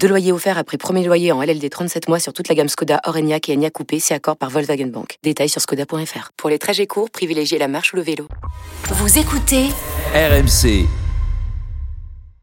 Deux loyers offerts après premier loyer en LLD 37 mois sur toute la gamme Skoda, Orenia et Enya Coupé, c'est accord par Volkswagen Bank. Détails sur skoda.fr. Pour les trajets courts, privilégiez la marche ou le vélo. Vous écoutez RMC.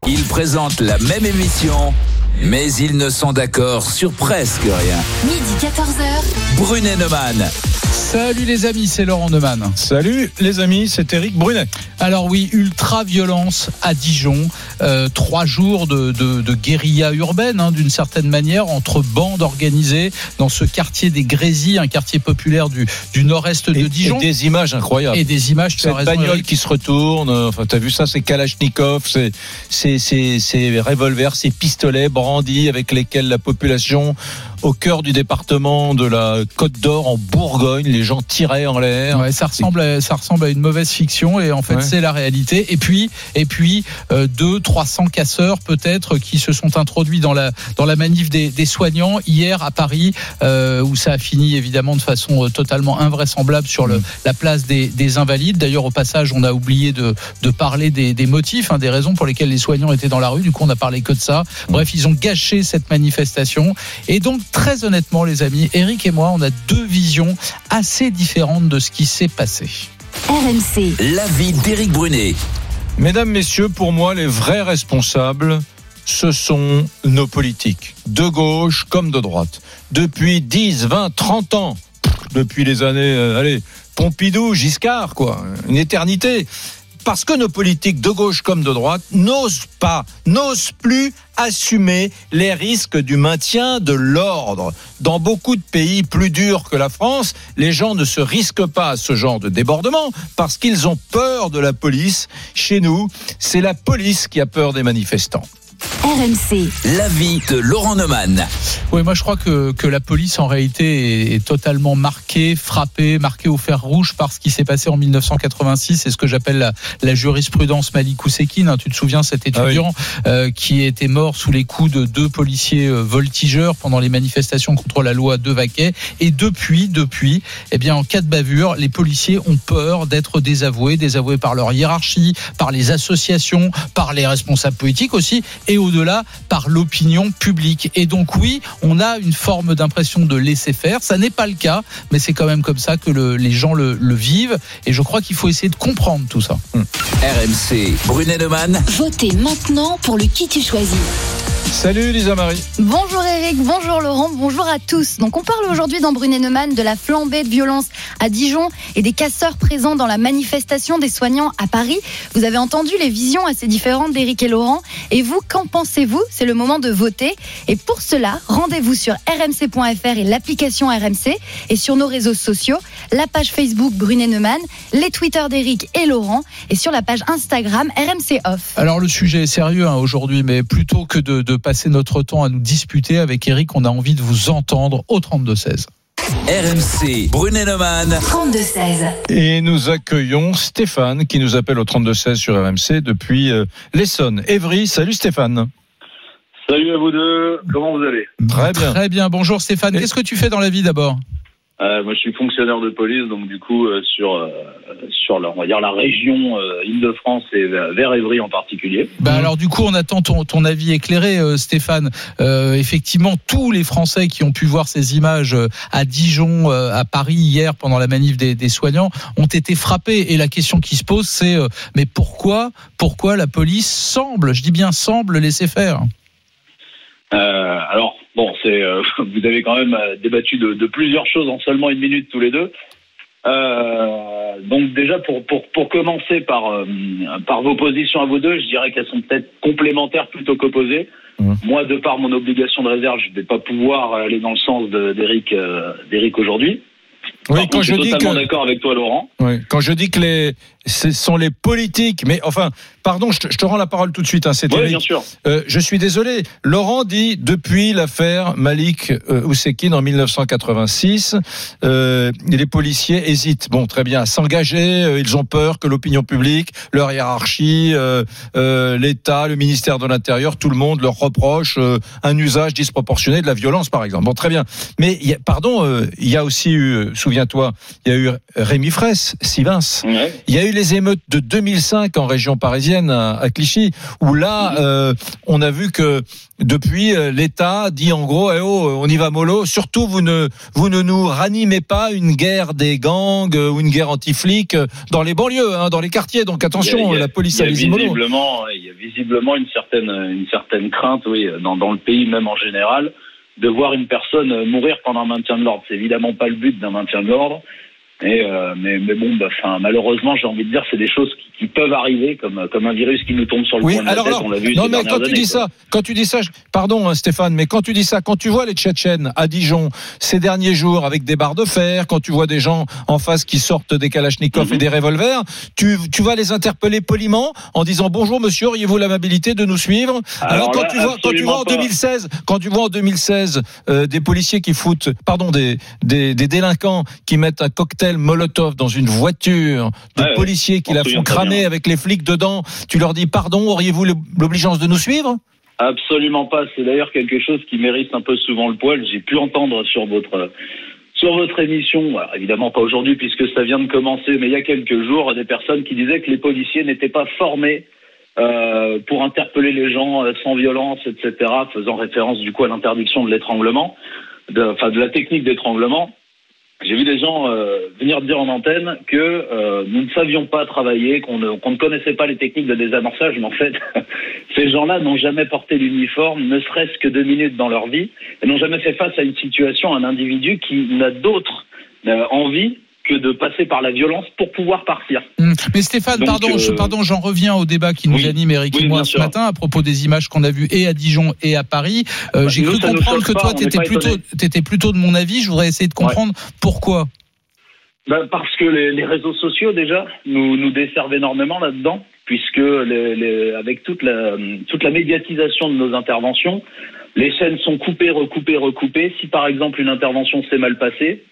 Ils présentent la même émission, mais ils ne sont d'accord sur presque rien. Midi 14h. Brunet Neumann. Salut les amis, c'est Laurent Neumann. Salut les amis, c'est Eric Brunet. Alors oui, ultra-violence à Dijon. Euh, trois jours de, de, de guérilla urbaine, hein, d'une certaine manière, entre bandes organisées dans ce quartier des Grésies, un quartier populaire du, du nord-est de Et, Dijon. et des images incroyables. Et des images, tu as Cette raison, bagnole Eric. qui se retourne, euh, enfin t'as vu ça, c'est Kalachnikov, c'est c'est c'est c'est revolvers, avec lesquels la population au cœur du département de la Côte d'Or en Bourgogne, les gens tiraient en l'air. Ouais, ça ressemble, à, ça ressemble à une mauvaise fiction et en fait Ouais. c'est la réalité. Et puis, et puis euh, deux, 300 casseurs peut-être qui se sont introduits dans la dans la manif des, des soignants hier à Paris, euh, où ça a fini évidemment de façon euh, totalement invraisemblable sur le, la place des, des Invalides. D'ailleurs, au passage, on a oublié de, de parler des, des motifs, hein, des raisons pour lesquelles les soignants étaient dans la rue. Du coup, on a parlé que de ça. Bref, ils ont gâché cette manifestation. Et donc, très honnêtement, les amis, Eric et moi, on a deux visions assez différentes de ce qui s'est passé. RMC. L'avis d'Éric Brunet. Mesdames, messieurs, pour moi, les vrais responsables, ce sont nos politiques, de gauche comme de droite. Depuis 10, 20, 30 ans, depuis les années, euh, allez, Pompidou, Giscard, quoi, une éternité. Parce que nos politiques de gauche comme de droite n'osent pas, n'osent plus assumer les risques du maintien de l'ordre. Dans beaucoup de pays plus durs que la France, les gens ne se risquent pas à ce genre de débordement parce qu'ils ont peur de la police. Chez nous, c'est la police qui a peur des manifestants. RMC. L'avis de Laurent Neumann. Oui, moi je crois que, que la police en réalité est, est totalement marquée, frappée, marquée au fer rouge par ce qui s'est passé en 1986. C'est ce que j'appelle la, la jurisprudence Malik Oussekine. hein. Tu te souviens cet étudiant euh, qui était mort sous les coups de deux policiers euh, voltigeurs pendant les manifestations contre la loi de Vaquet. Et depuis, depuis, eh bien en cas de bavure, les policiers ont peur d'être désavoués, désavoués par leur hiérarchie, par les associations, par les responsables politiques aussi, et au-delà par l'opinion publique. Et donc oui, on a une forme d'impression de laisser faire. Ça n'est pas le cas, mais c'est quand même comme ça que le- les gens le, le vivent. Et je crois qu'il faut essayer de comprendre tout ça. RMC. Brunet Neumann. Votez maintenant pour le qui tu choisis. Salut Lisa Marie. Bonjour Eric, bonjour Laurent, bonjour à tous. Donc on parle aujourd'hui dans Brunet Neumann de la flambée de violence à Dijon et des casseurs présents dans la manifestation des soignants à Paris. Vous avez entendu les visions assez différentes d'Eric et Laurent. Et vous, qu'en pensez-vous? C'est le moment de voter. Et pour cela, rendez-vous sur rmc.fr et l'application RMC et sur nos réseaux sociaux, la page Facebook Brunet Neumann, les Twitter d'Eric et Laurent et sur la page Instagram RMC Off. Alors le sujet est sérieux hein, aujourd'hui, mais plutôt que de, de passer notre temps à nous disputer avec Eric, on a envie de vous entendre au 32-16. RMC. Brunet Neumann. 32-16. Et nous accueillons Stéphane qui nous appelle au 3216 sur RMC depuis euh, l'Essonne. Evry, salut Stéphane. Salut à vous deux, comment vous allez? Très bien. Très bien. Bonjour Stéphane. Qu'est-ce que tu fais dans la vie d'abord? Euh, Moi je suis fonctionnaire de police, donc du coup euh, sur, euh, sur la, on va dire la région Île-de-France et vers, Évry en particulier. Bah alors du coup on attend ton, ton avis éclairé Stéphane. Effectivement tous les Français qui ont pu voir ces images à Dijon, à Paris hier pendant la manif des, des soignants ont été frappés et la question qui se pose c'est mais pourquoi pourquoi la police semble, je dis bien semble laisser faire? Alors bon, c'est euh, vous avez quand même euh, débattu de, de plusieurs choses en seulement une minute tous les deux. Euh, donc déjà pour, pour, pour commencer par, euh, par vos positions à vous deux, je dirais qu'elles sont peut-être complémentaires plutôt qu'opposées. Mhm. Moi, de par mon obligation de réserve, je ne vais pas pouvoir aller dans le sens de- euh, d'Éric aujourd'hui. Oui, quand je je suis totalement d'accord avec toi, Laurent. Oui, quand je dis que les, ce sont les politiques, mais enfin, pardon, je te, je te rends la parole tout de suite, hein, c'est Oui, bien sûr. Euh, je suis désolé. Laurent dit depuis l'affaire Malik euh, Oussekine en 1986, euh, les policiers hésitent. Bon, très bien, à s'engager. euh, ils ont peur que l'opinion publique, leur hiérarchie, euh, euh, l'État, le ministère de l'Intérieur, tout le monde leur reproche euh, un usage disproportionné de la violence, par exemple. Bon, très bien. Mais y a, pardon, euh, il y a aussi eu, souviens-toi, il y a eu Rémi Fraisse, Sivins. Ouais. Il y a eu les émeutes de 2005 en région parisienne à, Clichy, où là, euh, on a vu que depuis euh, l'État dit en gros, eh oh, on y va mollo. Surtout, vous ne vous ne nous ranimez pas une guerre des gangs euh, ou une guerre anti-flics dans les banlieues, hein, dans les quartiers. Donc attention, a- a- la police a allez-y mollo. visiblement, il y a visiblement une certaine, une certaine crainte, oui, dans, dans le pays même en général, de voir une personne mourir pendant un maintien de l'ordre. C'est évidemment pas le but d'un maintien de l'ordre. Et euh, mais, mais bon, bah, malheureusement, j'ai envie de dire, c'est des choses qui, qui peuvent arriver, comme, comme un virus qui nous tombe sur le Oui, coin de la alors, tête. alors, on l'a vu non, ces mais quand tu dis quoi. ça, quand tu dis ça, je- pardon hein, Stéphane, mais quand tu dis ça, quand tu vois les Tchétchènes à Dijon ces derniers jours avec des barres de fer, quand tu vois des gens en face qui sortent des kalachnikovs Mhm. et des revolvers, tu, tu vas les interpeller poliment en disant bonjour monsieur, auriez-vous l'amabilité de nous suivre? Alors, Alors quand, là, tu vois, quand tu vois en absolument pas. 2016, quand tu vois en 2016 euh, des policiers qui foutent, pardon, des, des, des délinquants qui mettent un cocktail Molotov dans une voiture de Ouais, ouais. policiers qui la font cramer avec les flics dedans, tu leur dis pardon, auriez-vous l'obligeance de nous suivre? Absolument pas. C'est d'ailleurs quelque chose qui mérite un peu souvent le poil. J'ai pu entendre sur votre sur votre émission, alors, évidemment pas aujourd'hui puisque ça vient de commencer, mais il y a quelques jours, des personnes qui disaient que les policiers n'étaient pas formés euh, pour interpeller les gens euh, sans violence, etc., faisant référence du coup à l'interdiction de l'étranglement, de, enfin de la technique d'étranglement. J'ai vu des gens euh, venir dire en antenne que euh, nous ne savions pas travailler, qu'on ne, connaissait pas les techniques de désamorçage, mais en fait, ces gens-là n'ont jamais porté l'uniforme, ne serait-ce que deux minutes dans leur vie, et n'ont jamais fait face à une situation, un individu qui n'a d'autre euh, envie que de passer par la violence pour pouvoir partir. Hum. Mais Stéphane, Donc, pardon, euh, je, pardon, j'en reviens au débat qui nous Oui. anime, Eric Oui, et moi, ce sûr. matin, à propos des images qu'on a vues et à Dijon et à Paris. Euh, Bah, J'ai cru comprendre que pas, toi, tu n'est étais plutôt, t'étais plutôt de mon avis. Je voudrais essayer de comprendre pourquoi. Ben, parce que les, les réseaux sociaux déjà nous, nous desservent énormément là-dedans, puisque les, les- avec toute la, toute la médiatisation de nos interventions, les scènes sont coupées, recoupées, recoupées. Si par exemple une intervention s'est mal passée,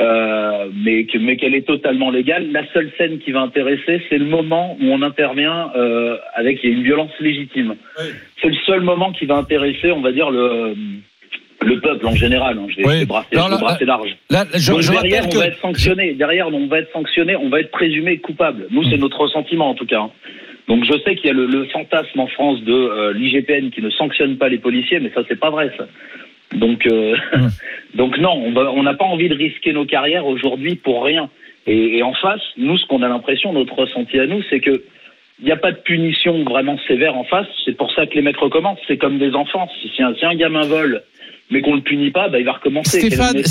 euh, mais que- mais qu'elle est totalement légale, la seule scène qui va intéresser, c'est le moment où on intervient euh, avec une violence légitime. C'est le seul moment qui va intéresser, on va dire le le peuple en général. hein. Je vais, Oui. brasser, je large. Là, je, Donc je derrière, on va que être sanctionné. Derrière, on va être sanctionné, on va être présumé coupable. Nous, c'est Mm. notre ressentiment en tout cas. hein. Donc je sais qu'il y a le, le fantasme en France de euh, l'IGPN qui ne sanctionne pas les policiers, mais ça c'est pas vrai ça. Donc euh, Mm. donc non, on n'a pas envie de risquer nos carrières aujourd'hui pour rien. Et, et en face, nous, ce qu'on a l'impression, notre ressenti à nous, c'est que il n'y a pas de punition vraiment sévère en face. C'est pour ça que les mecs recommencent. C'est comme des enfants. Si, un, si un gamin vole, mais qu'on le punit pas, bah, il va recommencer. Stéphane,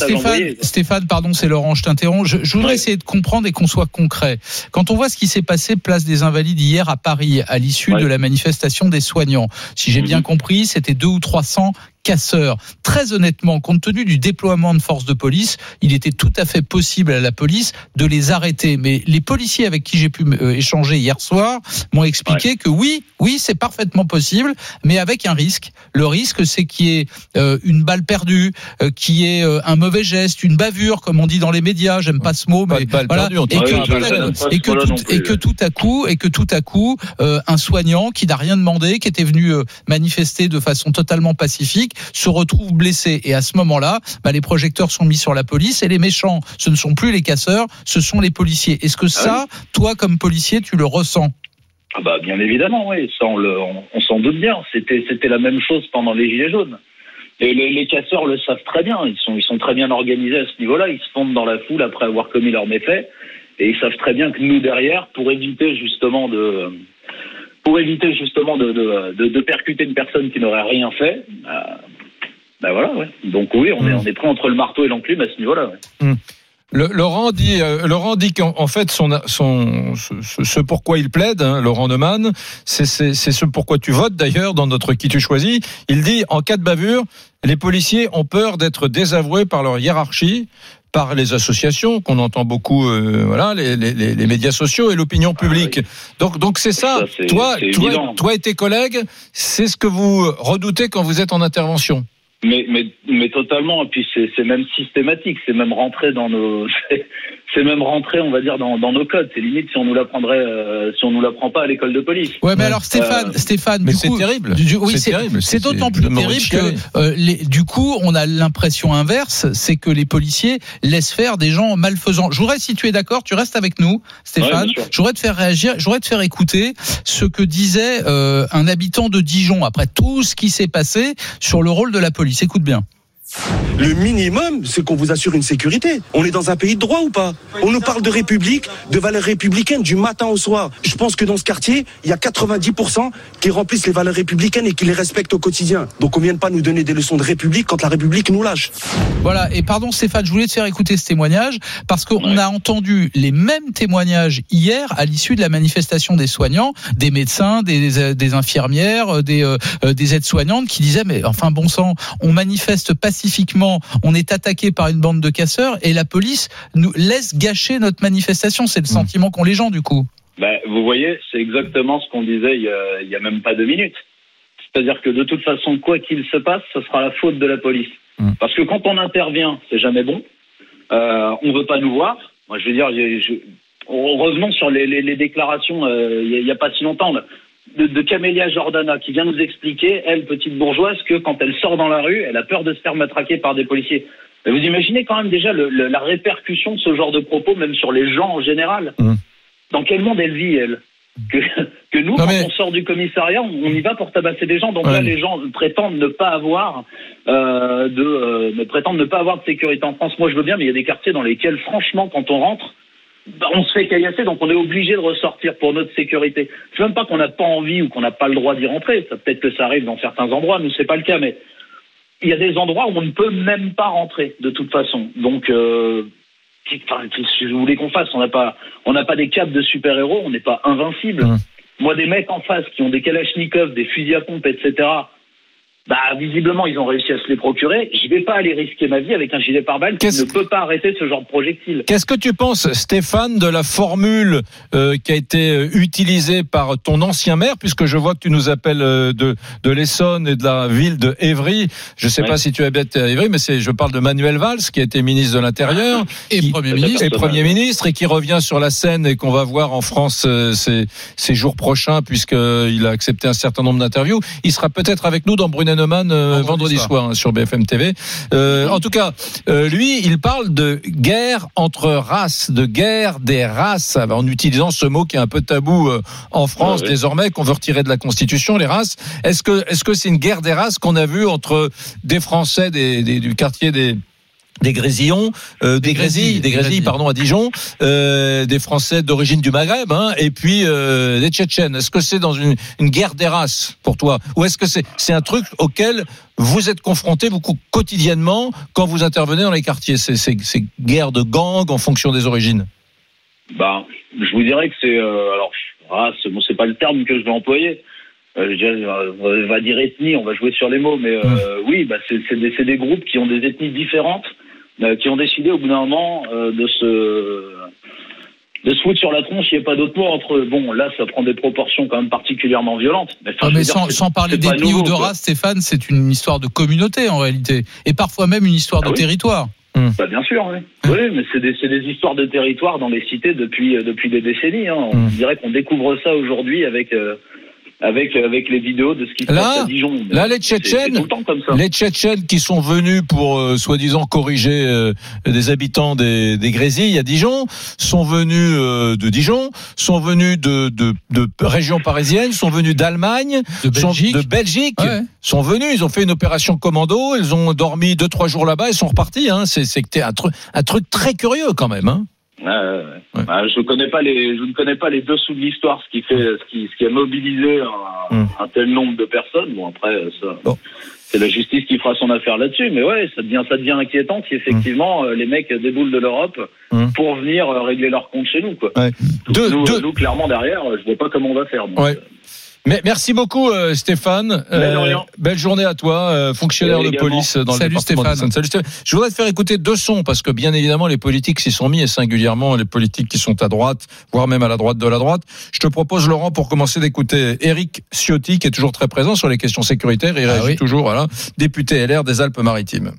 Stéphane, pardon, c'est Laurent, je t'interromps. Je, je voudrais Ouais. essayer de comprendre et qu'on soit concret. Quand on voit ce qui s'est passé place des Invalides hier à Paris, à l'issue Ouais. de la manifestation des soignants, si j'ai bien Mhm. compris, c'était deux ou trois cents casseurs. Très honnêtement, compte tenu du déploiement de forces de police, il était tout à fait possible à la police de les arrêter. Mais les policiers avec qui j'ai pu euh, échanger hier soir m'ont expliqué que oui, oui, c'est parfaitement possible, mais avec un risque. Le risque, c'est qu'il y ait euh, une balle perdue, euh, qu'il y ait euh, un mauvais geste, une bavure, comme on dit dans les médias. J'aime pas ce mot, Pas mais voilà. et, que tout à- coup, et que tout à coup, un soignant qui n'a rien demandé, qui était venu manifester de façon totalement pacifique, se retrouve blessé. Et à ce moment-là, bah, les projecteurs sont mis sur la police et les méchants, ce ne sont plus les casseurs, ce sont les policiers. Est-ce que ça, toi, comme policier, tu le ressens? Ah bah bien évidemment, oui, ça on, le- on- on s'en doute bien. C'était c'était la même chose pendant les gilets jaunes. Et les, les casseurs le savent très bien. Ils sont ils sont très bien organisés à ce niveau-là. Ils se fondent dans la foule après avoir commis leurs méfaits. Et ils savent très bien que nous derrière, pour éviter justement de pour éviter justement de, de, de, de percuter une personne qui n'aurait rien fait. Ben voilà, ouais. Donc oui, on est Mm. on est pris entre le marteau et l'enclume à ce niveau-là. ouais. Le- Laurent dit, euh, Laurent dit qu'en en fait, son, son, ce, pourquoi il plaide, hein, Laurent Neumann, c'est ce pourquoi tu votes d'ailleurs dans notre qui tu choisis. Il dit, en cas de bavure, les policiers ont peur d'être désavoués par leur hiérarchie par les associations qu'on entend beaucoup, euh, voilà, les, les, les- médias sociaux et l'opinion publique. Donc, donc c'est ça. Ça, toi, toi, toi et tes collègues, c'est ce que vous redoutez quand vous êtes en intervention. Mais, mais, mais totalement. Et puis c'est c'est même systématique. C'est même rentré dans nos. c'est- même rentré, on va dire, dans, dans nos codes. C'est limite si on nous l'apprendrait, euh, si on nous l'apprend pas à l'école de police. Ouais, mais Ouais. alors Stéphane, Euh, Stéphane, Mais c'est terrible. du- du- oui, C'est c'est terrible. C'est C'est- d'autant c'est plus terrible que euh, les, du coup, on a l'impression inverse, c'est que les policiers laissent faire des gens malfaisants. Je voudrais, si tu es d'accord, tu restes avec nous, Ouais, Stéphane. bien sûr. je voudrais te faire réagir, je voudrais te faire écouter ce que disait euh, un habitant de Dijon après tout ce qui s'est passé sur le rôle de la police. Écoute bien. Le minimum, c'est qu'on vous assure une sécurité. On est dans un pays de droit ou pas On nous parle de république, de valeurs républicaines du matin au soir. Je pense que dans ce quartier, il y a 90% qui remplissent les valeurs républicaines et qui les respectent au quotidien. Donc on vient de pas nous donner des leçons de république quand la république nous lâche. Voilà, et pardon Stéphane, je voulais te faire écouter ce témoignage parce qu'on Ouais. a entendu les mêmes témoignages hier à l'issue de la manifestation des soignants, des médecins, des, des infirmières, des, euh, euh, des aides-soignantes qui disaient mais enfin bon sang, on manifeste pacifiquement, on est attaqué par une bande de casseurs et la police nous laisse gâcher notre manifestation, c'est le sentiment qu'ont les gens du coup. Ben, vous voyez, c'est exactement ce qu'on disait il y, a, il y a même pas deux minutes. C'est-à-dire que de toute façon, quoi qu'il se passe, ce sera la faute de la police. Mm. Parce que quand on intervient, c'est jamais bon. Euh, on veut pas nous voir. Moi, je veux dire, j'ai- je- revenons sur les, les- les déclarations euh, il y a- il y a pas si longtemps là, de, de Camélia Jordana qui vient nous expliquer, elle, petite bourgeoise, que quand elle sort dans la rue, elle a peur de se faire matraquer par des policiers. Mais vous imaginez quand même déjà le- le- la répercussion de ce genre de propos, même sur les gens en général. Mm. Dans quel monde elle vit, elle? Que, que nous, Non, quand mais- on sort du commissariat, on, on y va pour tabasser des gens. Donc Ouais. là, les gens prétendent ne pas avoir euh, de, euh, prétendent ne pas avoir de sécurité en France. Moi, je veux bien, mais il y a des quartiers dans lesquels, franchement, quand on rentre, on se fait caillasser, donc on est obligé de ressortir pour notre sécurité. C'est même pas qu'on n'a pas envie ou qu'on n'a pas le droit d'y rentrer. Ça peut-être que ça arrive dans certains endroits, nous c'est pas le cas, mais il y a des endroits où on ne peut même pas rentrer de toute façon. Donc, euh, enfin, qu'est-ce que vous voulez qu'on fasse On n'a pas, on n'a pas des capes de super héros, on n'est pas invincible. Mmh. Moi, des mecs en face qui ont des kalachnikovs, des fusils à pompe, etc. Bah, visiblement, ils ont réussi à se les procurer. Je vais pas aller risquer ma vie avec un gilet pare-balles qui Qu'est-ce ne peut pas arrêter ce genre de projectile. Qu'est-ce que tu penses, Stéphane, de la formule euh, qui a été euh, utilisée par ton ancien maire, puisque je vois que tu nous appelles euh, de, de l'Essonne et de la ville de Évry. Je ne sais Ouais. pas si tu habites à Évry, mais c'est, je parle de Manuel Valls, qui a été ministre de l'Intérieur. Et qui- Premier ministre. Et Premier ministre, et qui revient sur la scène et qu'on va voir en France euh, ces, ces jours prochains, puisqu'il a accepté un certain nombre d'interviews. Il sera peut-être avec nous dans Brunet Euh, Vendredi vendredi soir. soir hein, sur BFM TV. Euh, en tout cas, euh, lui, il parle de guerre entre races, de guerre des races, en utilisant ce mot qui est un peu tabou euh, en France ouais. désormais, qu'on veut retirer de la Constitution, les races. Est-ce que est-ce que c'est une guerre des races qu'on a vue entre des Français des, des- du quartier des des Grésillons, euh, des, Des Grésilles, Grésilles, des Grésilles, pardon, à Dijon, euh, des Français d'origine du Maghreb, hein, et puis euh, des Tchétchènes. Est-ce que c'est dans une, une guerre des races pour toi, ou est-ce que c'est c'est un truc auquel vous êtes confrontés beaucoup quotidiennement quand vous intervenez dans les quartiers? Ces ces- ces guerres de gangs en fonction des origines? Bah, je vous dirais que c'est euh, alors race, bon, c'est pas le terme que je vais employer. Euh, je on va dire ethnie, on va jouer sur les mots, mais euh, oui, bah, c'est des, groupes qui ont des ethnies différentes, euh, qui ont décidé au bout d'un moment euh, de se de se foutre sur la tronche. Il n'y a pas d'autre mot entre eux. Bon, là, ça prend des proportions quand même particulièrement violentes. Mais, enfin, Ah, mais sans, sans parler d'ethnie ou de race, Stéphane, c'est une histoire de communauté en réalité. Et parfois même une histoire Ah de oui. territoire. Bah, bien sûr, oui. Oui, mais c'est des, c'est des histoires de territoire dans les cités depuis, euh, depuis des décennies. Hein. On Mm. dirait qu'on découvre ça aujourd'hui avec, euh, avec, avec les vidéos de ce qui se Là, passe à Dijon. là, les C'est- c'est Tchétchènes, tout le temps comme ça. Les Tchétchènes qui sont venus pour euh, soi-disant corriger euh, des habitants des, des Grésilles à Dijon sont venus euh, de Dijon, sont venus de, de, de régions parisiennes, sont venus d'Allemagne, De sont Belgique. de Belgique, Ouais. sont venus, ils ont fait une opération commando, ils ont dormi deux trois jours là-bas, ils sont repartis. Hein. C'est c'est que t'es un truc un truc très curieux quand même. Hein. Ouais. Bah, je connais pas les, je ne connais pas les dessous de l'histoire, ce qui fait, ce qui, ce qui a mobilisé un, Mm. un tel nombre de personnes. Bon, après, ça, Bon. c'est la justice qui fera son affaire là-dessus. Mais ouais, ça devient, ça devient inquiétant si effectivement euh, les mecs déboulent de l'Europe Mm. pour venir euh, régler leur compte chez nous, quoi. Ouais. Donc, Deux- nous, deux- nous, clairement derrière, euh, je vois pas comment on va faire. donc, Ouais. Mais merci beaucoup euh, Stéphane. Euh, belle journée à toi, euh, fonctionnaire de police dans Salut, le département Stéphane. Salut Stéphane. Je voudrais te faire écouter deux sons parce que bien évidemment les politiques s'y sont mis et singulièrement les politiques qui sont à droite, voire même à la droite de la droite. Je te propose Laurent pour commencer d'écouter Éric Ciotti qui est toujours très présent sur les questions sécuritaires. Il Ah réagit oui. toujours, voilà, député LR des Alpes-Maritimes.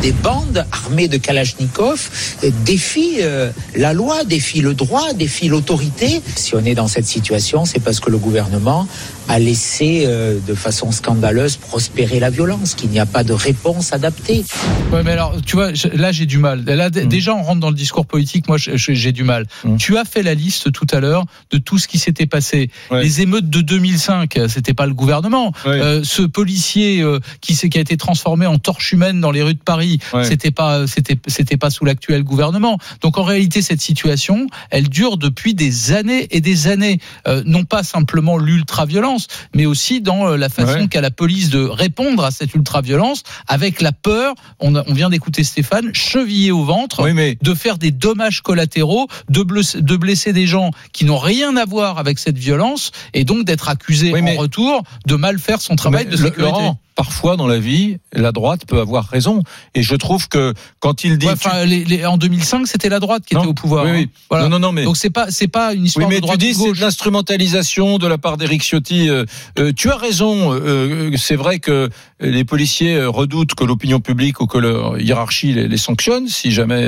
Des bandes armées de Kalachnikov euh, défient euh, la loi, défient le droit, défient l'autorité. Si on est dans cette situation, c'est parce que le gouvernement a laissé euh, de façon scandaleuse prospérer la violence, qu'il n'y a pas de réponse adaptée. Ouais, mais alors, tu vois, je- là, j'ai du mal. Là, Mm. déjà, on rentre dans le discours politique. Moi, j'ai du mal. Mm. Tu as fait la liste tout à l'heure de tout ce qui s'était passé. Ouais. Les émeutes de 2005, c'était pas le gouvernement. Ouais. Euh, ce policier euh, qui, qui a été transformé en torche humaine dans les rues de Paris, Ouais. c'était pas, c'était, c'était pas sous l'actuel gouvernement. Donc, en réalité, cette situation, elle dure depuis des années et des années. Euh, non pas simplement l'ultra-violence, mais aussi dans euh, la façon Ouais. qu'a la police de répondre à cette ultra-violence avec la peur. On, a- on vient d'écouter Stéphane, chevillé au ventre. Oui, mais De faire des dommages collatéraux, de blesser, de blesser des gens qui n'ont rien à voir avec cette violence, et donc d'être accusé Oui, mais- en retour de mal faire son travail Mais de sécurité. Laurent, parfois dans la vie, la droite peut avoir raison. Et je trouve que quand il dit Ouais, enfin, les- les- en 2005, c'était la droite qui Non. était au pouvoir. Oui, oui. hein. Voilà. Non, non, non, mais Donc c'est pas c'est pas une Oui, histoire mais de tu droite dis ou de c'est de l'instrumentalisation de la part d'Éric Ciotti. Euh, euh, tu as raison. euh, c'est vrai que les policiers redoutent que l'opinion publique ou que leur hiérarchie les, les sanctionne si jamais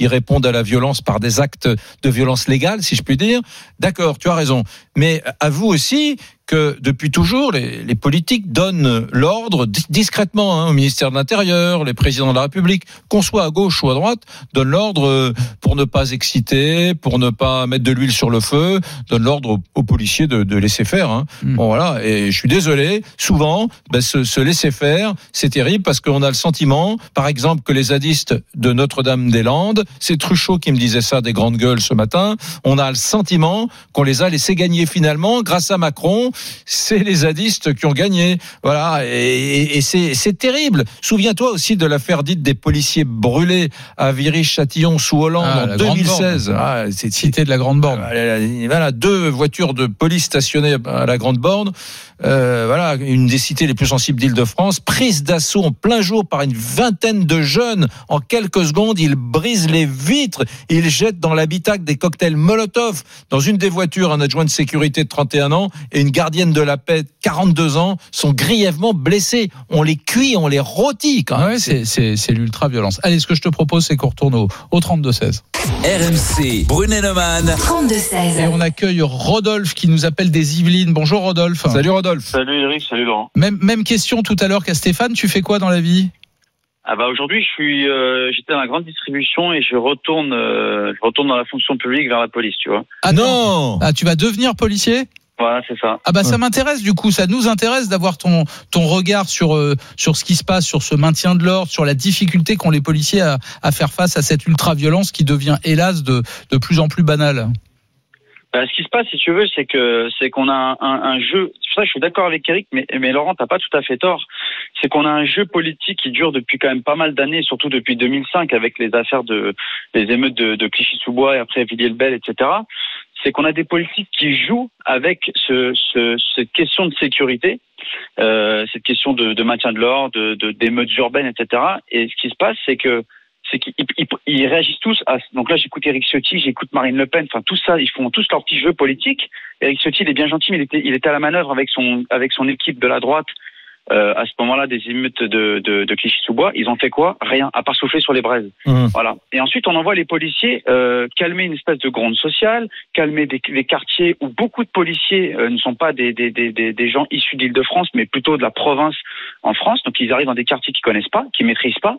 ils répondent à la violence par des actes de violence légale, si je puis dire. D'accord, tu as raison. Mais avoue aussi que depuis toujours, les, les politiques donnent l'ordre dis- discrètement hein, au ministère de l'Intérieur, les présidents de la République, qu'on soit à gauche ou à droite, donnent l'ordre euh, pour ne pas exciter, pour ne pas mettre de l'huile sur le feu, donnent l'ordre aux, aux policiers de, de laisser faire. Hein. Mm. Bon voilà, et je suis désolé, souvent, ben, ce, ce laisser faire, c'est terrible parce qu'on a le sentiment, par exemple, que les zadistes de Notre-Dame-des-Landes, c'est Truchot qui me disait ça des grandes gueules ce matin, on a le sentiment qu'on les a laissés gagner finalement grâce à Macron. C'est les zadistes qui ont gagné. Voilà, et, c'est terrible. Souviens-toi aussi de l'affaire dite des policiers brûlés à Viry-Châtillon sous Hollande Ah, en la Grande 2016. Borne. Ah, c'est Cité de la Grande Borne. voilà, voilà, deux voitures de police stationnées à la Grande Borne. Euh, voilà, une des cités les plus sensibles d'Île-de-France, prise d'assaut en plein jour par une vingtaine de jeunes. En quelques secondes, ils brisent les vitres, ils jettent dans l'habitacle des cocktails Molotov. Dans une des voitures, un adjoint de sécurité de 31 ans et une gardienne de la paix de 42 ans sont grièvement blessés. On les cuit, on les rôtit quand même. Ouais, c'est l'ultra-violence. Allez, ce que je te propose, c'est qu'on retourne au, au 32-16. RMC, Brunet-Neumann. 32-16. Et on accueille Rodolphe qui nous appelle des Yvelines. Bonjour Rodolphe. Salut Rodolphe. Salut Eric, salut Laurent. Même, même question tout à l'heure qu'à Stéphane. Tu fais quoi dans la vie? Ah bah aujourd'hui je suis euh, j'étais dans la grande distribution et je retourne euh, je retourne dans la fonction publique vers la police, tu vois. Ah non Ah, tu vas devenir policier? Voilà, c'est ça. Ah bah ça m'intéresse du coup, ça nous intéresse d'avoir ton ton regard sur euh, sur ce qui se passe, sur ce maintien de l'ordre, sur la difficulté qu'ont les policiers à, à faire face à cette ultra-violence qui devient hélas de de plus en plus banale. Bah, ce qui se passe, si tu veux, c'est que c'est qu'on a un, un, jeu. C'est pour ça que je suis d'accord avec Eric, mais, mais Laurent, t'as pas tout à fait tort. C'est qu'on a un jeu politique qui dure depuis quand même pas mal d'années, surtout depuis 2005 avec les affaires de les émeutes de, de Clichy-sous-Bois et après Villiers-le-Bel, etc. C'est qu'on a des politiques qui jouent avec ce, ce, cette question de sécurité, euh, cette question de, de maintien de l'ordre, de, de, d'émeutes urbaines, etc. Et ce qui se passe, c'est que c'est qu'ils ils- ils réagissent tous à. Donc là, j'écoute Eric Ciotti, j'écoute Marine Le Pen, enfin tout ça, ils font tous leur petit jeu politique. Eric Ciotti, il est bien gentil, mais il était, il était à la manœuvre avec son, avec son équipe de la droite. euh, à ce moment-là, des émeutes de, de, de Clichy-sous-Bois, ils ont fait quoi? Rien, à part souffler sur les braises. Mmh. Voilà. Et ensuite, on envoie les policiers euh, calmer une espèce de gronde sociale, calmer des, des quartiers où beaucoup de policiers euh, ne sont pas des, des, des, des, des gens issus d'Île-de-France, mais plutôt de la province en France. Donc, ils arrivent dans des quartiers qu'ils connaissent pas, qu'ils maîtrisent pas.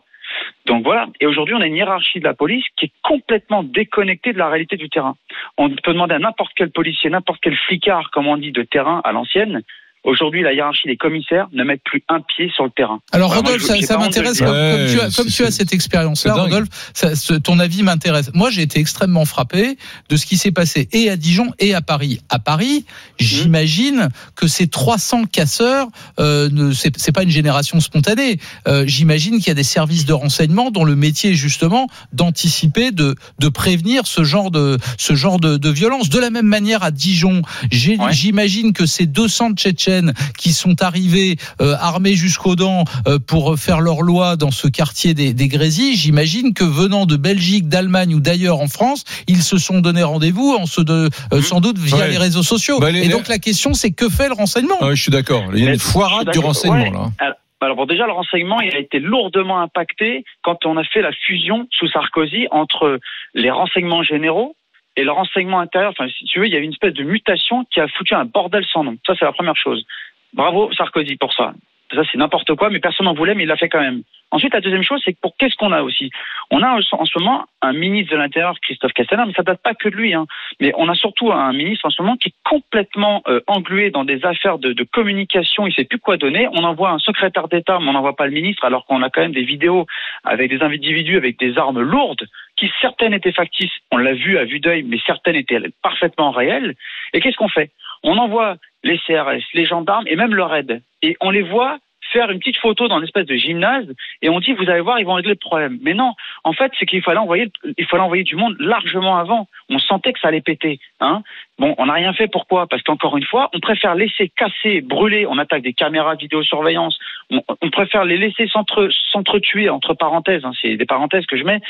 Donc voilà. Et aujourd'hui, on a une hiérarchie de la police qui est complètement déconnectée de la réalité du terrain. On peut demander à n'importe quel policier, n'importe quel flicard, comme on dit, de terrain à l'ancienne, Aujourd'hui, la hiérarchie des commissaires ne mettent plus un pied sur le terrain. Alors moi, Rodolphe, je- ça, m'intéresse comme, comme tu as, Ouais, comme c'est- tu as cette expérience-là. Rodolphe. ça- ce- ton avis m'intéresse. Moi, j'ai été extrêmement frappé de ce qui s'est passé et à Dijon et à Paris. À Paris, j'imagine que ces 300 casseurs, euh, ne, c'est, c'est pas une génération spontanée. Euh, j'imagine qu'il y a des services de renseignement dont le métier est justement d'anticiper, de, de prévenir ce genre de ce genre de, de violence. De la même manière à Dijon, j'ai- Ouais. j'imagine que ces 200 Tchétchènes qui sont arrivés euh, armés jusqu'aux dents euh, pour faire leur loi dans ce quartier des, des Grésilles, j'imagine que venant de Belgique, d'Allemagne ou d'ailleurs en France, ils se sont donné rendez-vous en se de, euh, sans doute via Ouais. les réseaux sociaux. Bah, les- Et donc la question c'est que fait le renseignement? Ah oui, je suis d'accord. Il y a une foirade du renseignement Ouais. là. Alors, alors bon, déjà, le renseignement, il a été lourdement impacté quand on a fait la fusion sous Sarkozy entre les renseignements généraux et le renseignement intérieur. Enfin, si tu veux, il y a une espèce de mutation qui a foutu un bordel sans nom. Ça, c'est la première chose. Bravo Sarkozy pour ça. Ça, c'est n'importe quoi, mais personne n'en voulait, mais il l'a fait quand même. Ensuite, la deuxième chose, c'est pour qu'est-ce qu'on a aussi? On a en ce moment un ministre de l'Intérieur, Christophe Castaner, mais ça date pas que de lui. Hein. Mais on a surtout un ministre en ce moment qui est complètement euh, englué dans des affaires de, communication. Il sait plus quoi donner. On envoie un secrétaire d'État, mais on n'envoie pas le ministre, alors qu'on a quand même des vidéos avec des individus avec des armes lourdes, qui certaines étaient factices. On l'a vu à vue d'œil, mais certaines étaient parfaitement réelles. Et qu'est-ce qu'on fait? On envoie les CRS, les gendarmes et même le RAID. Et on les voit faire une petite photo dans une espèce de gymnase et on dit vous allez voir ils vont régler le problème. Mais non, en fait c'est qu'il fallait envoyer il fallait envoyer du monde largement avant. On sentait que ça allait péter. Hein bon, on n'a rien fait. Pourquoi? Parce qu'encore une fois, on préfère laisser casser, brûler. On attaque des caméras de vidéosurveillance. On, préfère les laisser s'entre- s'entretuer entre parenthèses. Hein, c'est des parenthèses que je mets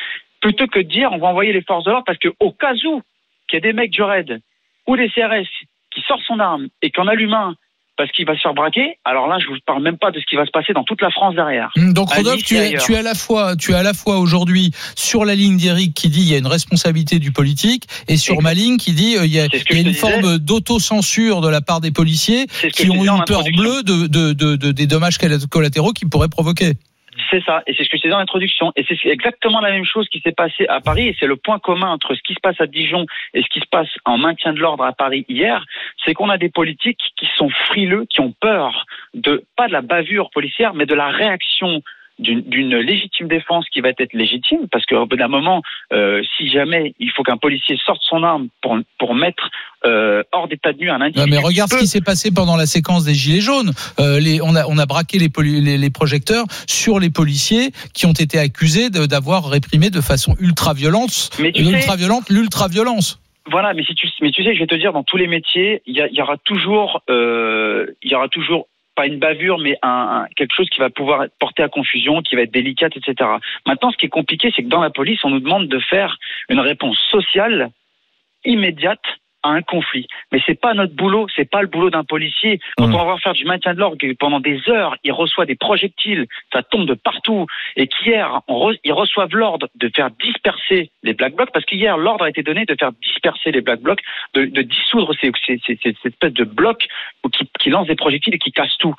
plutôt que de dire on va envoyer les forces de l'ordre parce que au cas où qu'il y a des mecs du raid ou des CRS qui sortent son arme et qu'en allume un parce qu'il va se faire braquer, alors là, je vous parle même pas de ce qui va se passer dans toute la France derrière. Hum, Donc Rodolphe, tu es, ailleurs. tu es à la fois, tu es à la fois aujourd'hui sur la ligne d'Éric qui dit il y a une responsabilité du politique et sur ma ligne qui dit euh, il y a, il y une forme d'autocensure de la part des policiers qui ont une peur bleue de, de, de, de- des dommages collatéraux qu'ils pourraient provoquer. C'est ça, et c'est ce que je disais en introduction. Et c'est exactement la même chose qui s'est passé à Paris, et c'est le point commun entre ce qui se passe à Dijon et ce qui se passe en maintien de l'ordre à Paris hier, c'est qu'on a des politiques qui sont frileux, qui ont peur de, pas de la bavure policière, mais de la réaction d'une légitime défense qui va être légitime, parce qu'au bout d'un moment, euh, si jamais il faut qu'un policier sorte son arme pour, pour mettre euh, hors d'état de nuit un Non, individu. mais regarde ce qui s'est passé pendant la séquence des Gilets jaunes. Euh, les, on, a, on a braqué les, poli- les, les projecteurs sur les policiers qui ont été accusés d'avoir réprimé de façon ultra-violente tu sais- l'ultra-violence. Voilà, mais si tu, mais tu sais, je vais te dire, dans tous les métiers, il y, y aura toujours, euh, il y aura toujours pas une bavure, mais un, quelque chose qui va pouvoir porté à confusion, qui va être délicate, etc. Maintenant, ce qui est compliqué, c'est que dans la police, on nous demande de faire une réponse sociale immédiate à un conflit. Mais c'est pas notre boulot, c'est pas le boulot d'un policier. Quand Mmh. on va faire du maintien de l'ordre, pendant des heures, il reçoit des projectiles, ça tombe de partout, et qu'hier, re- ils reçoivent l'ordre de faire disperser les black blocs, parce qu'hier, l'ordre a été donné de faire disperser les black blocs, de, de dissoudre ces, ces, ces, ces- ces espèces de blocs qui, qui lancent des projectiles et qui cassent tout.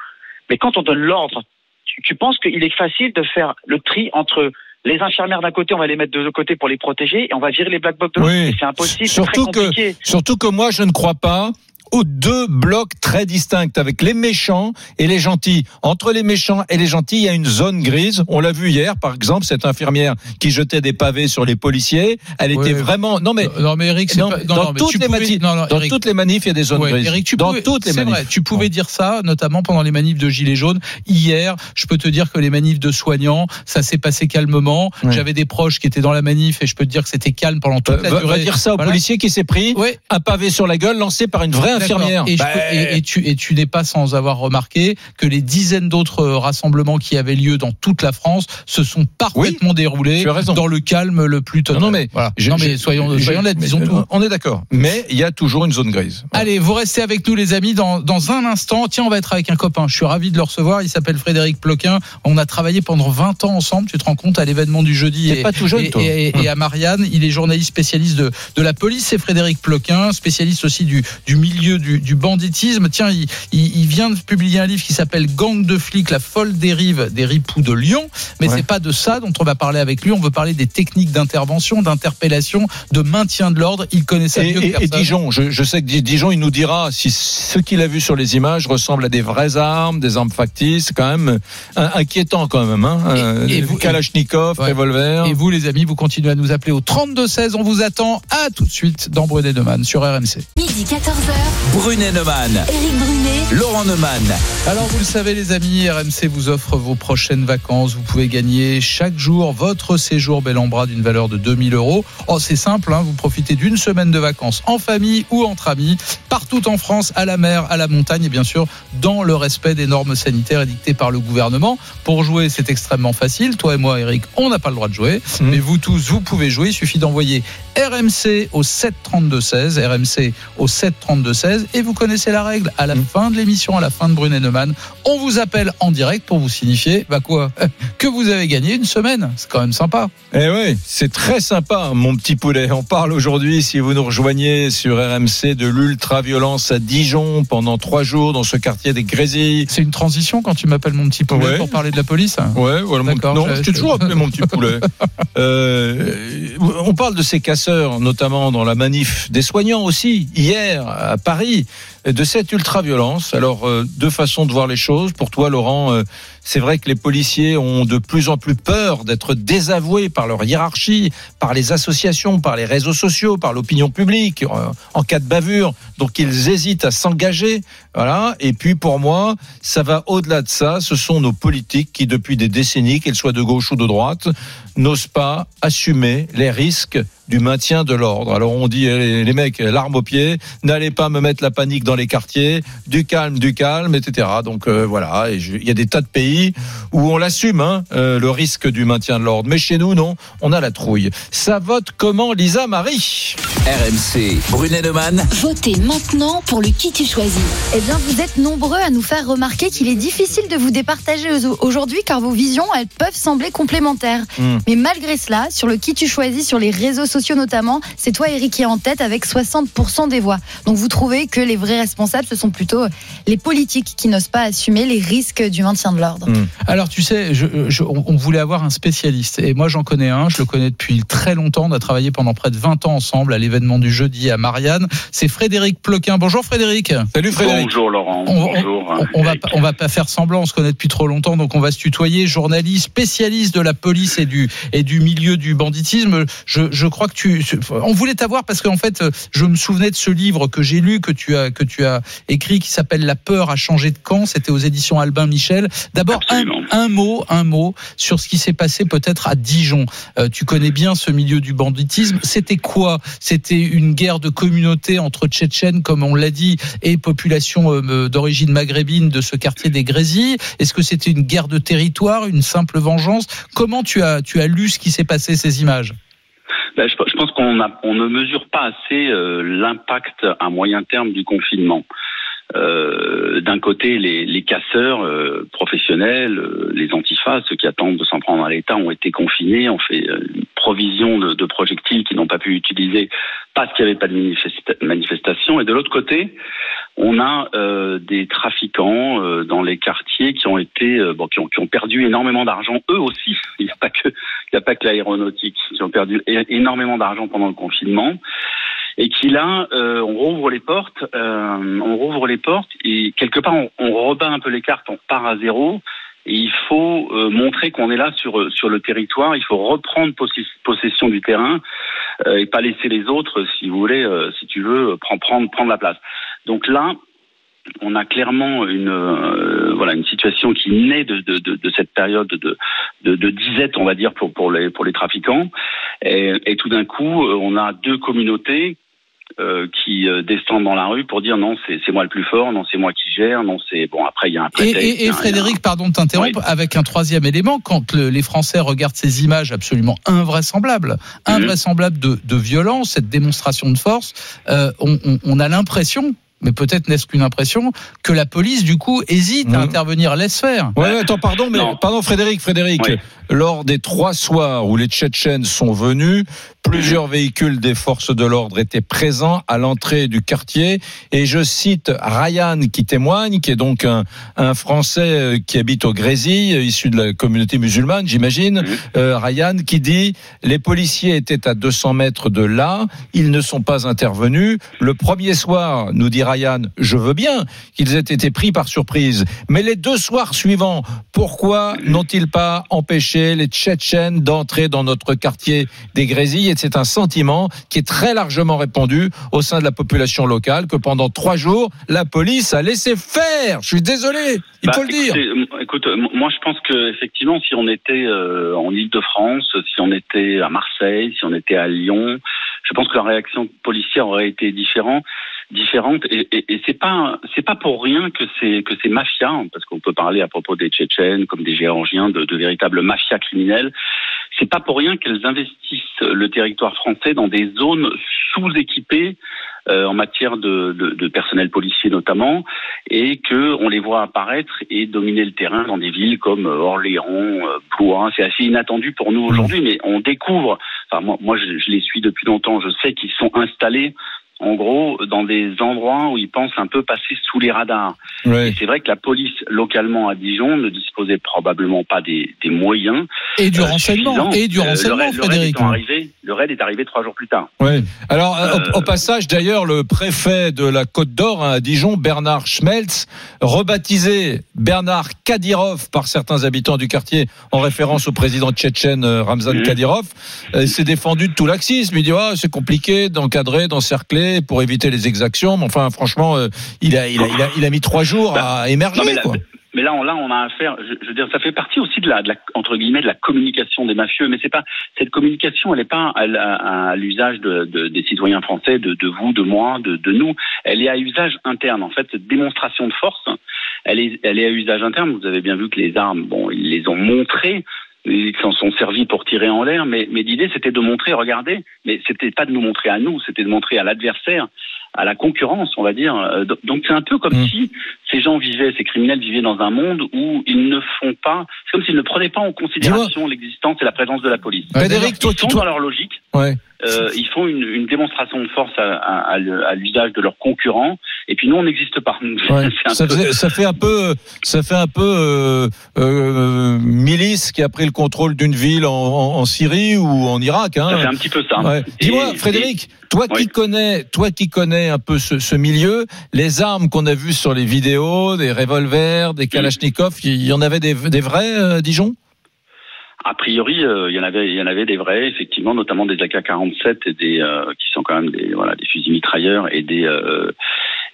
Mais quand on donne l'ordre, tu, tu penses qu'il est facile de faire le tri entre les infirmières d'un côté, on va les mettre de l'autre côté pour les protéger, et on va virer les black blocs de l'autre. Oui. C'est impossible, très Surtout que, surtout que moi, je ne crois pas aux deux blocs très distincts avec les méchants et les gentils. Entre les méchants et les gentils, il y a une zone grise. On l'a vu hier, par exemple, cette infirmière qui jetait des pavés sur les policiers. Elle Ouais. était vraiment. Non mais. Non mais Eric, c'est Non, pas- dans, non, mais toutes les pouvais- dans Eric. toutes les manifs, il y a des zones Ouais, grises. Eric, tu dans pouvais- toutes les c'est manifs. vrai, tu pouvais dire ça, notamment pendant les manifs de Gilets jaunes. Hier, je peux te dire que les manifs de soignants, ça s'est passé calmement. J'avais des proches qui étaient dans la manif et je peux te dire que c'était calme pendant toute Euh, la va, durée. va dire ça au Voilà. policier qui s'est pris un pavé sur la gueule lancé par une vraie. Infirmière. Et, Bah, peux- et- et tu, et tu n'es pas sans avoir remarqué que les dizaines d'autres euh, rassemblements qui avaient lieu dans toute la France se sont parfaitement déroulés as raison. dans le calme le plus total. Non, non, mais Voilà. je- non, mais je- soyons, je- soyons nets, mais, disons tout. On est d'accord. Mais il y a toujours une zone grise. Allez, vous restez avec nous les amis dans, dans un instant. Tiens, on va être avec un copain. Je suis ravi de le recevoir. Il s'appelle Frédéric Ploquin. On a travaillé pendant 20 ans ensemble. Tu te rends compte à l'événement du jeudi et, pas tout jeune, et, toi. et- et à Marianne. Il est journaliste spécialiste de, de la police. C'est Frédéric Ploquin, spécialiste aussi du, du milieu milieu du, du banditisme. Tiens, il, il- il vient de publier un livre qui s'appelle Gang de flics, la folle dérive des ripoux de Lyon. Mais Ouais. c'est pas de ça dont on va parler avec lui. On veut parler des techniques d'intervention, d'interpellation, de maintien de l'ordre. Il connaît ça Et, mieux que et-. Dijon, je, je sais que Di- Dijon, il nous dira si ce qu'il a vu sur les images ressemble à des vraies armes, des armes factices, c'est quand même euh, inquiétant quand même. Hein Euh, et vous- Kalachnikov, Ouais. revolver. Et vous, les amis, vous continuez à nous appeler au 32-16. On vous attend. À tout de suite dans Brunet Neumann sur RMC. Midi 14h, Brunet Neumann, Éric Brunet, Laurent Neumann. Alors vous le savez les amis, RMC vous offre vos prochaines vacances. Vous pouvez gagner chaque jour votre séjour bel en bras d'une valeur de 2000 euros. Oh c'est simple, hein, vous profitez d'une semaine de vacances en famille ou entre amis, partout en France, à la mer, à la montagne et bien sûr dans le respect des normes sanitaires édictées par le gouvernement. Pour jouer c'est extrêmement facile. Toi et moi Eric, on n'a pas le droit de jouer. Mhm. Mais vous tous, vous pouvez jouer. Il suffit d'envoyer RMC au 732-16, RMC au 732-16 et vous connaissez la règle. À la fin de l'émission, à la fin de Brunet Neumann, on vous appelle en direct pour vous signifier, bah quoi, que vous avez gagné une semaine. C'est quand même sympa. Eh oui, c'est très sympa, mon petit poulet. On parle aujourd'hui, si vous nous rejoignez sur RMC, de l'ultra-violence à Dijon pendant trois jours dans ce quartier des Grésilles. C'est une transition quand tu m'appelles mon petit poulet Ouais. pour parler de la police. Ouais, voilà. mon- Non, je- je t'ai toujours appelé mon petit poulet. Euh, on parle de ces casseurs, notamment dans la manif des soignants aussi, hier à Paris, de cette ultra-violence. Alors, euh, deux façons de voir les choses. Pour toi, Laurent, euh, c'est vrai que les policiers ont de plus en plus peur d'être désavoués par leur hiérarchie, par les associations, par les réseaux sociaux, par l'opinion publique, euh, en cas de bavure. Donc, ils hésitent à s'engager. Voilà. Et puis, pour moi, ça va au-delà de ça. Ce sont nos politiques qui, depuis des décennies, qu'elles soient de gauche ou de droite, n'osent pas assumer les risques du maintien de l'ordre. Alors on dit eh, les, mecs l'arme au pied, n'allez pas me mettre la panique dans les quartiers, du calme, du calme, etc. Donc euh, voilà, il y a des tas de pays où on l'assume hein, euh, le risque du maintien de l'ordre, mais chez nous non, on a la trouille. Ça vote comment, Lisa Marie RMC, Brunet Neumann. votez maintenant pour le qui tu choisis. Eh bien, vous êtes nombreux à nous faire remarquer qu'il est difficile de vous départager au- aujourd'hui car vos visions, elles peuvent sembler complémentaires. Hmm. Mais malgré cela, sur le qui tu choisis, sur les réseaux sociaux notamment, c'est toi, Eric, qui est en tête avec 60% des voix. Donc vous trouvez que les vrais responsables, ce sont plutôt les politiques qui n'osent pas assumer les risques du maintien de l'ordre. Alors tu sais, je, je- on voulait avoir un spécialiste et moi j'en connais un, je le connais depuis très longtemps, on a travaillé pendant près de 20 ans ensemble à l'événement du jeudi à Marianne. C'est Frédéric Ploquin. Bonjour Frédéric. Salut Frédéric. Bonjour Laurent, On- bonjour. On, on va on va pas faire semblant, on se connaît depuis trop longtemps, donc on va se tutoyer. Journaliste, spécialiste de la police et du et du milieu du banditisme. Je, je crois que tu, on voulait t'avoir parce qu'en fait, je me souvenais de ce livre que j'ai lu, que tu as que tu as écrit, qui s'appelle La peur a changé de camp. C'était aux éditions Albin Michel. D'abord un, mot, un mot sur ce qui s'est passé peut-être à Dijon. Euh, tu connais bien ce milieu du banditisme. C'était quoi? C'était une guerre de communauté entre Tchétchènes, comme on l'a dit, et population euh, d'origine maghrébine de ce quartier des Grésilles. Est-ce que c'était une guerre de territoire, une simple vengeance? Comment tu as tu as lu ce qui s'est passé, ces images? Ben, je, je pense qu'on on ne mesure pas assez euh, l'impact à moyen terme du confinement. Euh, D'un côté, les, les casseurs euh, professionnels, euh, les antifas, ceux qui attendent de s'en prendre à l'État, ont été confinés, ont fait euh, une provision de, de projectiles qu'ils n'ont pas pu utiliser parce qu'il n'y avait pas de manifesta- manifestation. Et de l'autre côté, on a des trafiquants dans les quartiers qui ont été, bon, qui ont, qui ont perdu énormément d'argent eux aussi. Il n'y a pas que, il n'y a pas que l'aéronautique qui ont perdu énormément d'argent pendant le confinement et qui là, euh, on rouvre les portes, euh, on rouvre les portes et quelque part on, on rebat un peu les cartes, on part à zéro. Et il faut euh, montrer qu'on est là sur sur le territoire. Il faut reprendre possession du terrain euh, et pas laisser les autres, si vous voulez, euh, si tu veux, prendre prendre prendre la place. Donc là, on a clairement une euh, voilà une situation qui naît de, de, de, de cette période de, de, de disette, on va dire pour pour les pour les trafiquants. Et, et tout d'un coup, euh, on a deux communautés euh, qui euh, descendent dans la rue pour dire non, c'est moi le plus fort, non, c'est moi qui gère, non, c'est bon. Après, il y a un Et, prétexte. et- et un- Frédéric, pardon de t'interrompre, avec un troisième élément, quand le- les Français regardent ces images absolument invraisemblables, invraisemblables de, de violence, cette démonstration de force, euh, on, on- on a l'impression, mais peut-être n'est-ce qu'une impression, que la police, du coup, hésite à Mhm. intervenir, laisse faire. Ouais, ouais, attends, pardon, mais Non. pardon, Frédéric, Frédéric. Oui. Lors des trois soirs où les Tchétchènes sont venus, plusieurs véhicules des forces de l'ordre étaient présents à l'entrée du quartier. Et je cite Ryan qui témoigne, qui est donc un, un Français euh, qui habite au Grésy, issu de la communauté musulmane, j'imagine. Euh, Ryan qui dit les policiers étaient à 200 mètres de là, ils ne sont pas intervenus. Le premier soir, nous dit Ryan, je veux bien qu'ils aient été pris par surprise, mais les deux soirs suivants, pourquoi n'ont-ils pas empêché les Tchétchènes d'entrer dans notre quartier des Grésy Et c'est un sentiment qui est très largement répandu au sein de la population locale que pendant trois jours, la police a laissé faire. Je suis désolé, il Bah, faut le dire. Écoute, moi je pense que effectivement, si on était euh, en Île-de-France, si on était à Marseille, si on était à Lyon, je pense que la réaction policière aurait été différente. Différente et, et, et c'est pas c'est pas pour rien que c'est que ces mafias hein, parce qu'on peut parler à propos des Tchétchènes comme des Géorgiens de, de véritables mafias criminelles c'est pas pour rien qu'elles investissent le territoire français dans des zones sous-équipées euh, en matière de, de, de personnel policier notamment, et que on les voit apparaître et dominer le terrain dans des villes comme euh, Orléans, euh, Blois. C'est assez inattendu pour nous aujourd'hui, mais on découvre. Enfin, moi, moi je, je les suis depuis longtemps. Je sais qu'ils sont installés. En gros, dans des endroits où ils pensent un peu passer sous les radars. Ouais. Et c'est vrai que la police localement à Dijon ne disposait probablement pas des, des moyens Et du euh, renseignement, et du Euh, le renseignement, raid- le raid Frédéric. étant arrivé- le raid est arrivé trois jours plus tard. Ouais. Alors, euh, au, au passage, d'ailleurs, le préfet de la Côte d'Or hein, à Dijon, Bernard Schmelz, rebaptisé Bernard Kadyrov par certains habitants du quartier en référence au président tchétchène Ramzan. Kadyrov, euh, s'est défendu de tout laxisme. Il dit ah, c'est compliqué d'encadrer, d'encercler pour éviter les exactions. Mais enfin, franchement, euh, il, a, il, a, il, a, il a mis trois jours à émerger. Non, mais, là, quoi. mais là, on, là, on a affaire. Je, je veux dire, ça fait partie aussi de la, de la entre guillemets, de la communication des mafieux. Mais c'est pas cette communication, elle n'est pas à, à- à l'usage de, de- des citoyens français, de, de vous, de moi, de, de nous. Elle est à usage interne. En fait, cette démonstration de force, elle est, elle est à usage interne. Vous avez bien vu que les armes, bon, ils les ont montrées. Ils s'en sont servis pour tirer en l'air, mais, mais l'idée c'était de montrer, regardez, mais c'était pas de nous montrer à nous, c'était de montrer à l'adversaire, à la concurrence, on va dire. Euh, do- Donc c'est un peu comme Mm. si ces gens vivaient, ces criminels vivaient dans un monde où ils ne font pas, c'est comme s'ils ne prenaient pas en considération l'existence et la présence de la police. Frédéric, toi, Ils sont toi, dans leur logique. ouais. Euh, ils font une, une démonstration de force à, à- à l'usage de leurs concurrents, et puis nous on n'existe pas. Ouais. Ça, peu- faisait- ça fait un peu, ça fait un peu euh, euh, milice qui a pris le contrôle d'une ville en, en- en Syrie ou en Irak. Hein. ça fait un petit peu ça. Ouais. Dis-moi, et- Frédéric, toi qui connais, toi qui connais un peu ce, ce milieu, les armes qu'on a vues sur les vidéos, des revolvers, des kalachnikovs, il y en avait des, des vrais, euh, Dijon? A priori, euh, il y en avait, il y en avait des vrais, effectivement, notamment des AK-47 et des euh, qui sont quand même des voilà des fusils mitrailleurs et des euh,